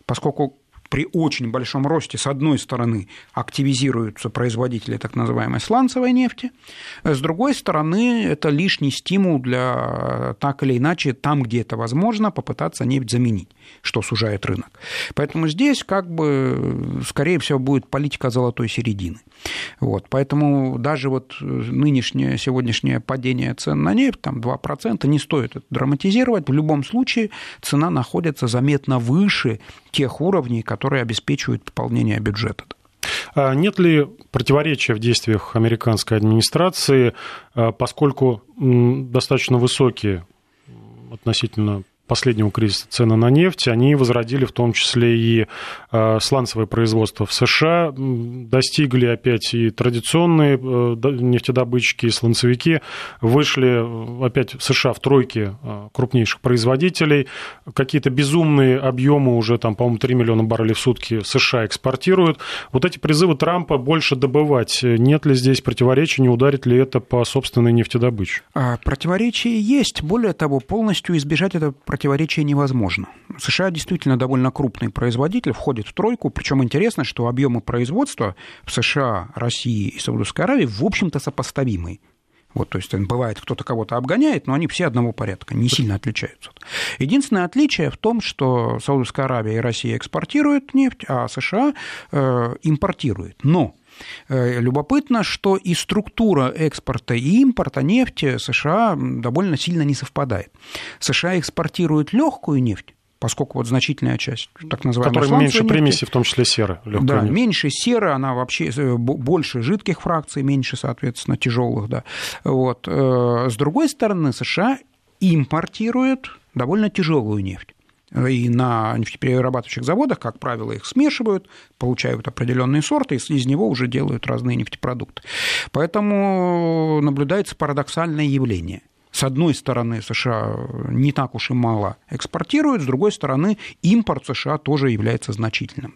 поскольку при очень большом росте, с одной стороны, активизируются производители так называемой сланцевой нефти, с другой стороны, это лишний стимул для так или иначе, там, где это возможно, попытаться нефть заменить, что сужает рынок. Поэтому здесь, как бы, скорее всего, будет политика золотой середины. Вот, поэтому даже вот нынешнее, сегодняшнее падение цен на нефть, там 2%, не стоит это драматизировать. В любом случае цена находится заметно выше тех уровней, которые обеспечивают пополнение бюджета. А нет ли противоречия в действиях американской администрации, а, поскольку достаточно высокие относительно последнего кризиса цены на нефть, они возродили в том числе и э, сланцевое производство в США, достигли опять и традиционные э, нефтедобытчики, и сланцевики, вышли опять в США в тройке крупнейших производителей, какие-то безумные объемы уже там, по-моему, 3 миллиона баррелей в сутки США экспортируют. Вот эти призывы Трампа больше добывать, нет ли здесь противоречий, не ударит ли это по собственной нефтедобыче? А, противоречия есть. Более того, полностью избежать это противоречия невозможно. США действительно довольно крупный производитель, входит в тройку, причем интересно, что объемы производства в США, России и Саудовской Аравии в общем-то сопоставимы. Вот, то есть бывает, кто-то кого-то обгоняет, но они все одного порядка, не сильно отличаются. Единственное отличие в том, что Саудовская Аравия и Россия экспортируют нефть, а США э, импортируют. Но Э, любопытно, что и структура экспорта и импорта нефти США довольно сильно не совпадает. США экспортируют легкую нефть, поскольку вот значительная часть, так называемая Которая меньше нефти, примеси, в том числе серы. Да, нефть. меньше серы, она вообще э, больше жидких фракций, меньше, соответственно, тяжелых, да. Вот. Э, с другой стороны, США импортируют довольно тяжелую нефть и на нефтеперерабатывающих заводах, как правило, их смешивают, получают определенные сорты, и из него уже делают разные нефтепродукты. Поэтому наблюдается парадоксальное явление – с одной стороны, США не так уж и мало экспортируют, с другой стороны, импорт США тоже является значительным.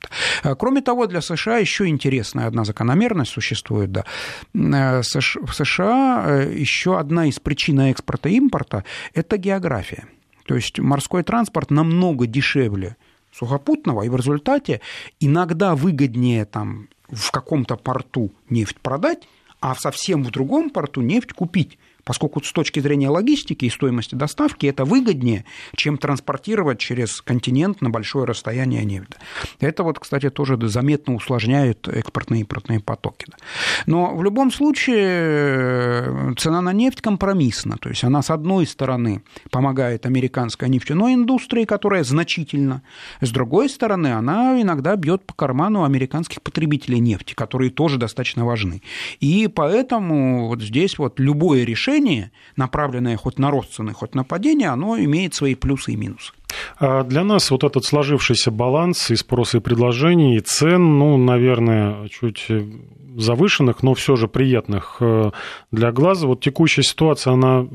Кроме того, для США еще интересная одна закономерность существует. Да. В США э, еще одна из причин экспорта и импорта – это география. То есть морской транспорт намного дешевле сухопутного, и в результате иногда выгоднее там в каком-то порту нефть продать, а совсем в другом порту нефть купить поскольку с точки зрения логистики и стоимости доставки это выгоднее, чем транспортировать через континент на большое расстояние нефть. Это вот, кстати, тоже заметно усложняет экспортные и импортные потоки. Но в любом случае э, цена на нефть компромиссна, то есть она с одной стороны помогает американской нефтяной индустрии, которая значительно, с другой стороны она иногда бьет по карману американских потребителей нефти, которые тоже достаточно важны. И поэтому вот здесь вот любое решение решение, направленное хоть на рост цены, хоть на падение, оно имеет свои плюсы и минусы. А для нас вот этот сложившийся баланс и спроса и предложений, и цен, ну, наверное, чуть завышенных, но все же приятных э, для глаза. Вот текущая ситуация, она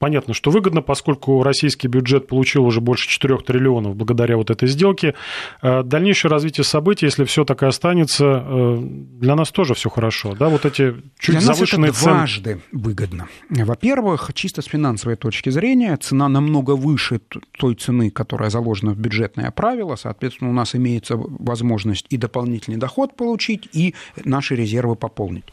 Понятно, что выгодно, поскольку российский бюджет получил уже больше 4 триллионов благодаря вот этой сделке. Э, дальнейшее развитие событий, если все так и останется, э, для нас тоже все хорошо. Да, вот эти чуть для завышенные нас это цены. дважды выгодно. Во-первых, чисто с финансовой точки зрения, цена намного выше той цены, которая заложена в бюджетное правило. Соответственно, у нас имеется возможность и дополнительный доход получить, и наши резервы пополнить.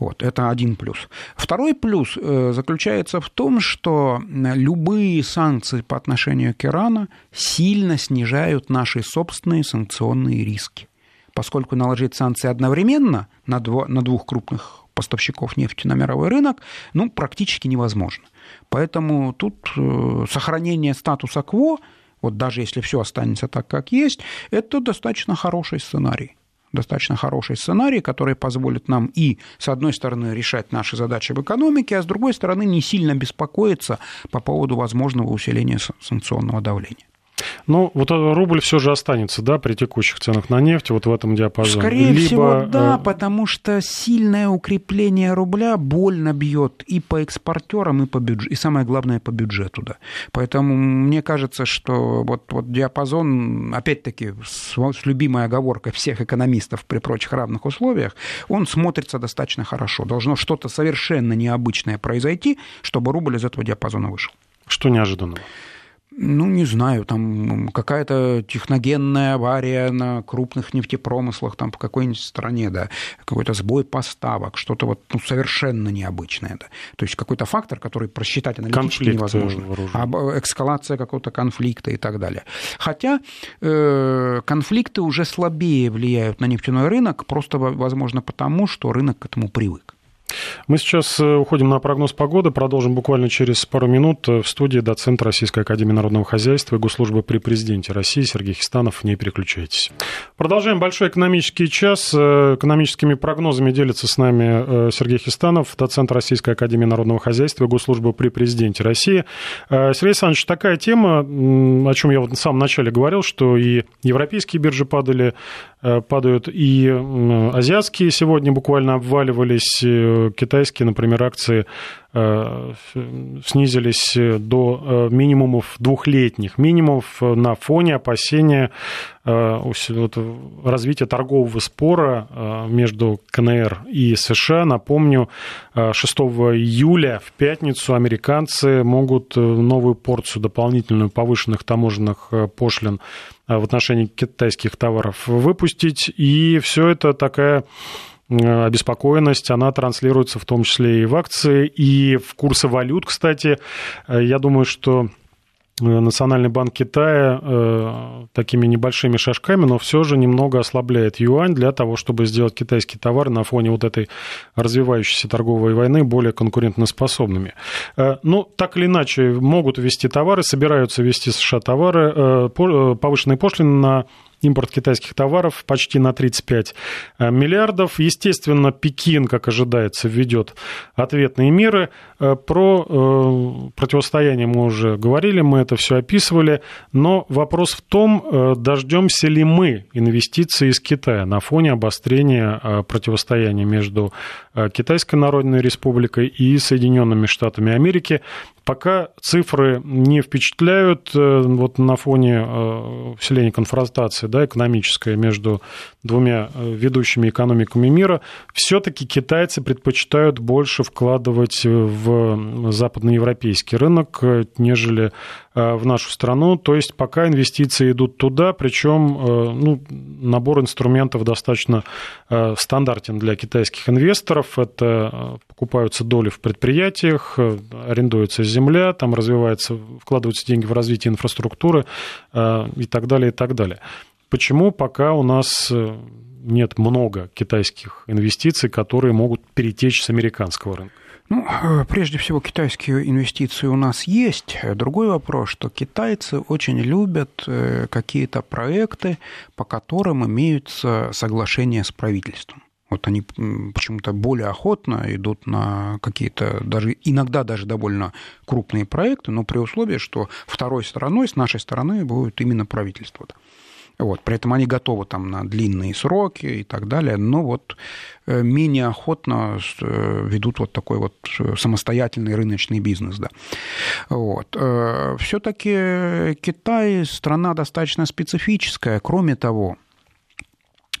Вот, это один плюс. Второй плюс э, заключается в том, что что любые санкции по отношению к Ирану сильно снижают наши собственные санкционные риски. Поскольку наложить санкции одновременно на, дво, на двух крупных поставщиков нефти на мировой рынок, ну, практически невозможно. Поэтому тут э, сохранение статуса КВО, вот даже если все останется так, как есть, это достаточно хороший сценарий достаточно хороший сценарий, который позволит нам и, с одной стороны, решать наши задачи в экономике, а с другой стороны, не сильно беспокоиться по поводу возможного усиления санкционного давления. Ну, вот рубль все же останется, да, при текущих ценах на нефть, вот в этом диапазоне. Скорее Либо... всего, да, э, потому что сильное укрепление рубля больно бьет и по экспортерам, и по бюджету, и самое главное, по бюджету, да. Поэтому мне кажется, что вот, вот диапазон, опять-таки, с, с любимой оговоркой всех экономистов при прочих равных условиях, он смотрится достаточно хорошо. Должно что-то совершенно необычное произойти, чтобы рубль из этого диапазона вышел. Что неожиданного? Ну, не знаю, там какая-то техногенная авария на крупных нефтепромыслах там в какой-нибудь стране, да, какой-то сбой поставок, что-то вот ну, совершенно необычное, да. То есть какой-то фактор, который просчитать аналитически Конфликт невозможно. Вооружен. Эскалация какого-то конфликта и так далее. Хотя э, конфликты уже слабее влияют на нефтяной рынок, просто, возможно, потому, что рынок к этому привык. Мы сейчас э, уходим на прогноз погоды. Продолжим буквально через пару минут в студии доцент Российской Академии Народного Хозяйства и Госслужбы при Президенте России Сергей Хистанов. Не переключайтесь. Продолжаем большой экономический час. Экономическими прогнозами делится с нами Сергей Хистанов, доцент Российской Академии Народного Хозяйства и Госслужбы при Президенте России. Сергей Александрович, такая тема, о чем я вот в самом начале говорил, что и европейские биржи падали, Э, падают и азиатские сегодня буквально обваливались, э, китайские, например, акции э, снизились до минимумов двухлетних, минимумов на фоне опасения развития торгового спора между КНР и США. Напомню, 6 июля в пятницу американцы могут новую порцию дополнительную повышенных таможенных пошлин в отношении китайских товаров выпустить. И все это такая обеспокоенность, она транслируется в том числе и в акции, и в курсы валют, кстати. Я думаю, что Э, Национальный банк Китая э, такими небольшими шажками, но все же немного ослабляет юань для того, чтобы сделать китайские товары на фоне вот этой развивающейся торговой войны более конкурентоспособными. Э, ну, так или иначе, могут ввести товары, собираются ввести США товары, повышенные пошлины на импорт китайских товаров почти на 35 э, миллиардов. Естественно, Пекин, как ожидается, введет ответные меры. Э, про э, противостояние мы уже говорили, мы это все описывали, но вопрос в том, дождемся ли мы инвестиций из Китая на фоне обострения противостояния между Китайской Народной Республикой и Соединенными Штатами Америки. Пока цифры не впечатляют, вот на фоне усиления конфронтации да, экономической между двумя э, ведущими экономиками мира, все-таки китайцы предпочитают больше вкладывать в западноевропейский рынок, нежели в нашу страну. То есть пока инвестиции идут туда, причем ну, набор инструментов достаточно стандартен для китайских инвесторов. Это покупаются доли в предприятиях, арендуются земля, там развивается, вкладываются деньги в развитие инфраструктуры э, и так далее, и так далее. Почему пока у нас э, нет много китайских инвестиций, которые могут перетечь с американского рынка? Ну, э, прежде всего, китайские инвестиции у нас есть. Другой вопрос, что китайцы очень любят какие-то проекты, по которым имеются соглашения с правительством. Вот они почему-то более охотно идут на какие-то, даже иногда даже довольно крупные проекты, но при условии, что второй стороной, с нашей стороны, будет именно правительство. Вот, при этом они готовы там на длинные сроки и так далее, но вот э, менее охотно э, ведут вот такой вот э, самостоятельный рыночный бизнес. Да. Вот. Все-таки Китай страна достаточно специфическая. Кроме того,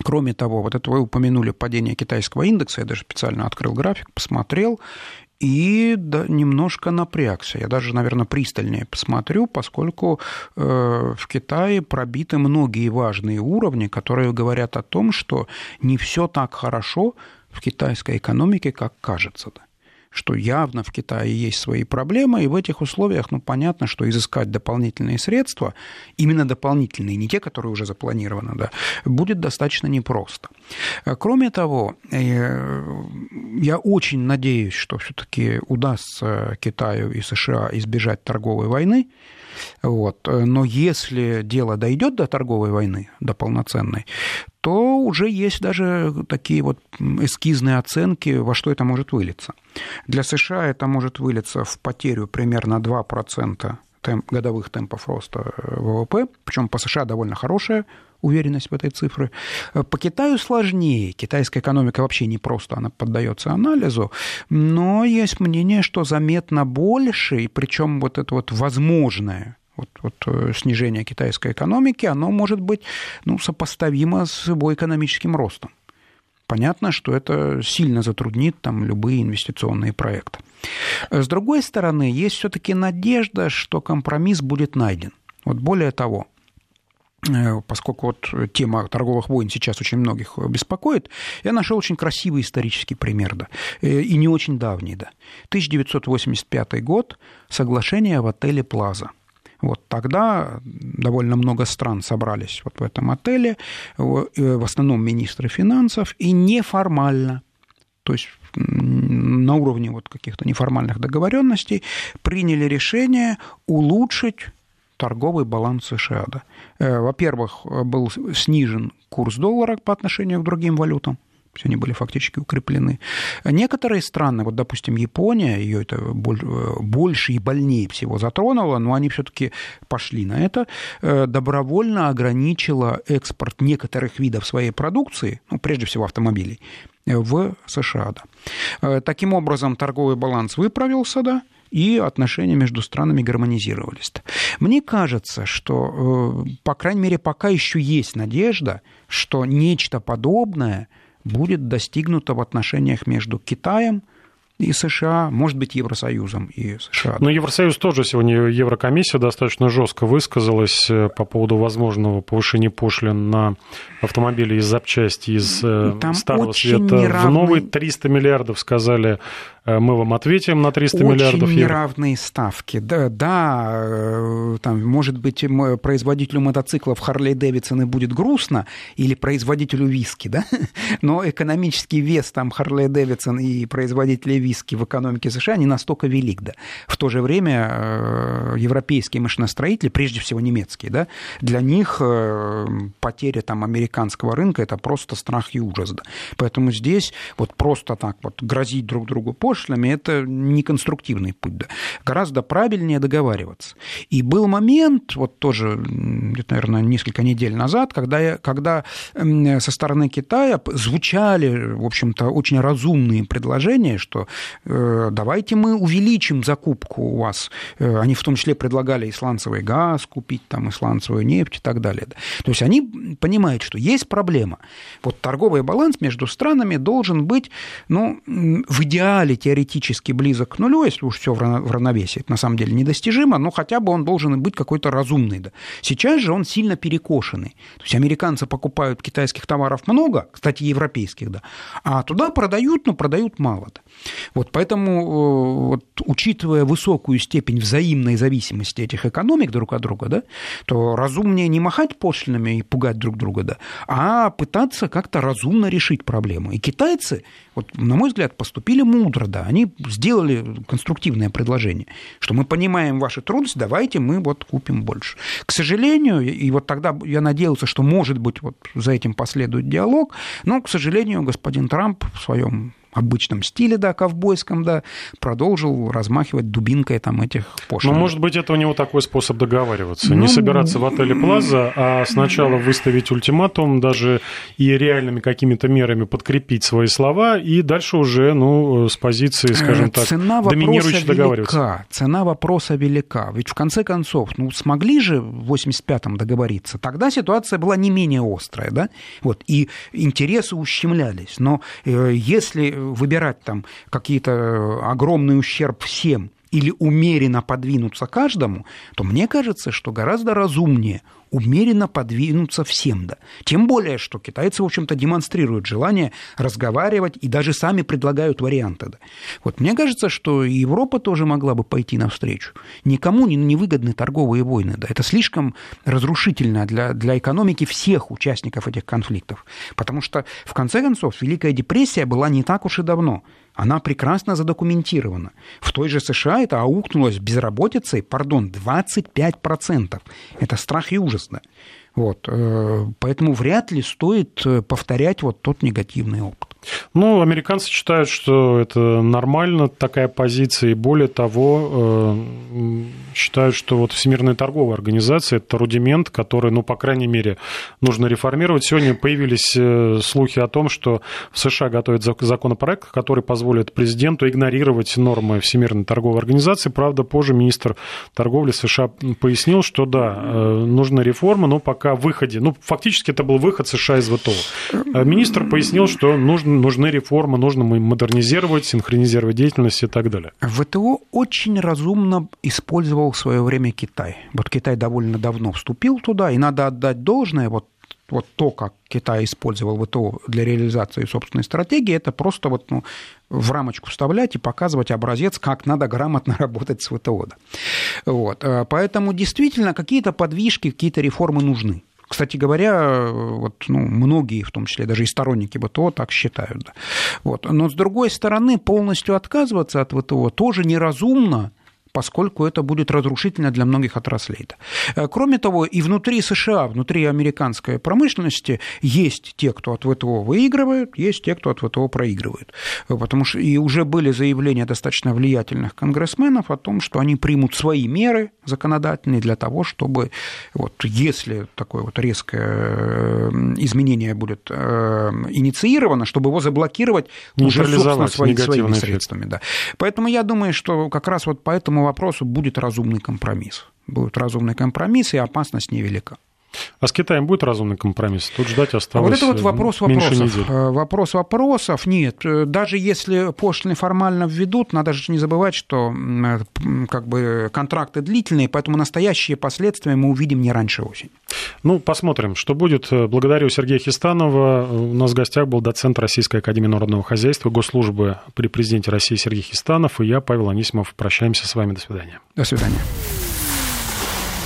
Кроме того, вот это вы упомянули падение китайского индекса, я даже специально открыл график, посмотрел, и да, немножко напрягся. Я даже, наверное, пристальнее посмотрю, поскольку э, в Китае пробиты многие важные уровни, которые говорят о том, что не все так хорошо в китайской экономике, как кажется. Да что явно в Китае есть свои проблемы, и в этих условиях, ну, понятно, что изыскать дополнительные средства, именно дополнительные, не те, которые уже запланированы, да, будет достаточно непросто. Кроме того, э, я очень надеюсь, что все-таки удастся Китаю и США избежать торговой войны, вот. Но если дело дойдет до торговой войны, до полноценной, то уже есть даже такие вот эскизные оценки, во что это может вылиться. Для США это может вылиться в потерю примерно 2% темп, годовых темпов роста э, ВВП, причем по США довольно хорошая уверенность в этой цифре. По Китаю сложнее. Китайская экономика вообще не просто, она поддается анализу, но есть мнение, что заметно больше, и причем вот это вот возможное вот, вот э, снижение китайской экономики, оно может быть ну, сопоставимо с его экономическим ростом. Понятно, что это сильно затруднит там любые инвестиционные проекты. С другой стороны, есть все-таки надежда, что компромисс будет найден. Вот более того, э, поскольку вот тема торговых войн сейчас очень многих беспокоит, я нашел очень красивый исторический пример, да, э, и не очень давний, да. 1985 год, соглашение в отеле «Плаза». Вот тогда довольно много стран собрались вот в этом отеле, в основном министры финансов, и неформально, то есть на уровне вот каких-то неформальных договоренностей приняли решение улучшить торговый баланс США. Э, во-первых, был снижен курс доллара по отношению к другим валютам есть они были фактически укреплены. Некоторые страны, вот, допустим, Япония, ее это больше и больнее всего затронуло, но они все-таки пошли на это, э, добровольно ограничила экспорт некоторых видов своей продукции, ну, прежде всего автомобилей, в США. Да. Э, таким образом, торговый баланс выправился, да, и отношения между странами гармонизировались. Мне кажется, что, э, по крайней мере, пока еще есть надежда, что нечто подобное – будет достигнуто в отношениях между Китаем и США, может быть, Евросоюзом и США. Но Евросоюз тоже сегодня, Еврокомиссия достаточно жестко высказалась э, по поводу возможного повышения пошлин на автомобили из запчасти из э, Там старого света неравный... в новый 300 миллиардов, сказали Э, мы вам ответим на 300 Очень миллиардов евро. неравные ставки. Да, да там, может быть, производителю мотоциклов Харли Дэвидсона будет грустно, или производителю виски, да? [LAUGHS] но экономический вес там Харли Дэвидсон и производителей виски в экономике США не настолько велик. Да? В то же время э, европейские машиностроители, прежде всего немецкие, да, для них потеря там, американского рынка – это просто страх и ужас. Да? Поэтому здесь вот просто так вот грозить друг другу пошлинами, это неконструктивный путь. Да. Гораздо правильнее договариваться. И был момент, вот тоже, наверное, несколько недель назад, когда, я, когда со стороны Китая звучали, в общем-то, очень разумные предложения, что э, давайте мы увеличим закупку у вас. Э, они в том числе предлагали исландцевый газ купить, там, исландцевую нефть и так далее. То есть они понимают, что есть проблема. Вот торговый баланс между странами должен быть, ну, в идеале теоретически близок к нулю, если уж все в равновесии, это на самом деле недостижимо, но хотя бы он должен быть какой-то разумный. Да. Сейчас же он сильно перекошенный. То есть американцы покупают китайских товаров много, кстати, европейских, да, а туда продают, но продают мало. Да. Вот поэтому, э, вот, учитывая высокую степень взаимной зависимости этих экономик друг от друга, да, то разумнее не махать пошлинами и пугать друг друга, да, а пытаться как-то разумно решить проблему. И китайцы, вот, на мой взгляд, поступили мудро, да, они сделали конструктивное предложение, что мы понимаем ваши трудности, давайте мы вот купим больше. К сожалению, и вот тогда я надеялся, что, может быть, вот за этим последует диалог, но, к сожалению, господин Трамп в своем обычном стиле, да, ковбойском, да, продолжил размахивать дубинкой там этих пошлин. Ну, может быть, это у него такой способ договариваться. Ну, не собираться в отеле Плаза, а сначала выставить ультиматум, даже и реальными какими-то мерами подкрепить свои слова, и дальше уже, ну, с позиции, скажем так, Цена доминирующей договариваться. Цена вопроса велика. Ведь в конце концов, ну, смогли же в 85-м договориться. Тогда ситуация была не менее острая, да, вот, и интересы ущемлялись. Но э, если выбирать там какие-то э, огромный ущерб всем или умеренно подвинуться каждому, то мне кажется, что гораздо разумнее умеренно подвинуться всем. Да. Тем более, что китайцы, в общем-то, демонстрируют желание разговаривать и даже сами предлагают варианты. Да. Вот мне кажется, что Европа тоже могла бы пойти навстречу. Никому не, не выгодны торговые войны. Да. Это слишком разрушительно для, для экономики всех участников этих конфликтов. Потому что, в конце концов, Великая депрессия была не так уж и давно она прекрасно задокументирована. В той же США это аукнулось безработицей, пардон, 25%. Это страх и ужас. Вот. Э, поэтому вряд ли стоит э, повторять вот тот негативный опыт. Ну, американцы считают, что это нормально, такая позиция, и более того, э, считают, что вот Всемирная торговая организация – это рудимент, который, ну, по крайней мере, нужно реформировать. Сегодня появились э, слухи о том, что в США готовят законопроект, который позволит президенту игнорировать нормы Всемирной торговой организации. Правда, позже министр торговли США пояснил, что да, э, нужна реформа, но пока в выходе, ну, фактически это был выход США из ВТО. Министр пояснил, что нужно нужны реформы, нужно модернизировать, синхронизировать деятельность и так далее. ВТО очень разумно использовал в свое время Китай. Вот Китай довольно давно вступил туда, и надо отдать должное, вот вот то, как Китай использовал ВТО для реализации собственной стратегии, это просто вот, ну, в рамочку вставлять и показывать образец, как надо грамотно [LAUGHS] работать с ВТО. Вот. Поэтому действительно какие-то подвижки, какие-то реформы нужны. Кстати говоря, вот, ну, многие, в том числе даже и сторонники ВТО, так считают. Да. Вот. Но, с другой стороны, полностью отказываться от ВТО тоже неразумно, поскольку это будет разрушительно для многих отраслей. Э, кроме того, и внутри США, внутри американской промышленности есть те, кто от ВТО выигрывают, есть те, кто от ВТО проигрывают. Э, потому что и уже были заявления достаточно влиятельных конгрессменов о том, что они примут свои меры законодательные для того, чтобы вот, если такое вот резкое э, изменение будет инициировано, чтобы его заблокировать уже, собственно, свои, своими средствами. Да. Поэтому я думаю, что как раз вот поэтому вопросу будет разумный компромисс. Будет разумный компромисс, и опасность невелика. А с Китаем будет разумный компромисс? Тут ждать осталось Вот это вот вопрос вопросов. Недели. Э, вопрос вопросов нет. Э, даже если пошлины формально введут, надо же не забывать, что э, как бы контракты длительные, поэтому настоящие последствия мы увидим не раньше осени. Ну, посмотрим, что будет. Благодарю Сергея Хистанова. У нас в гостях был доцент Российской Академии Народного Хозяйства, госслужбы при президенте России Сергей Хистанов и я, Павел Анисимов. Прощаемся с вами. До свидания. До свидания.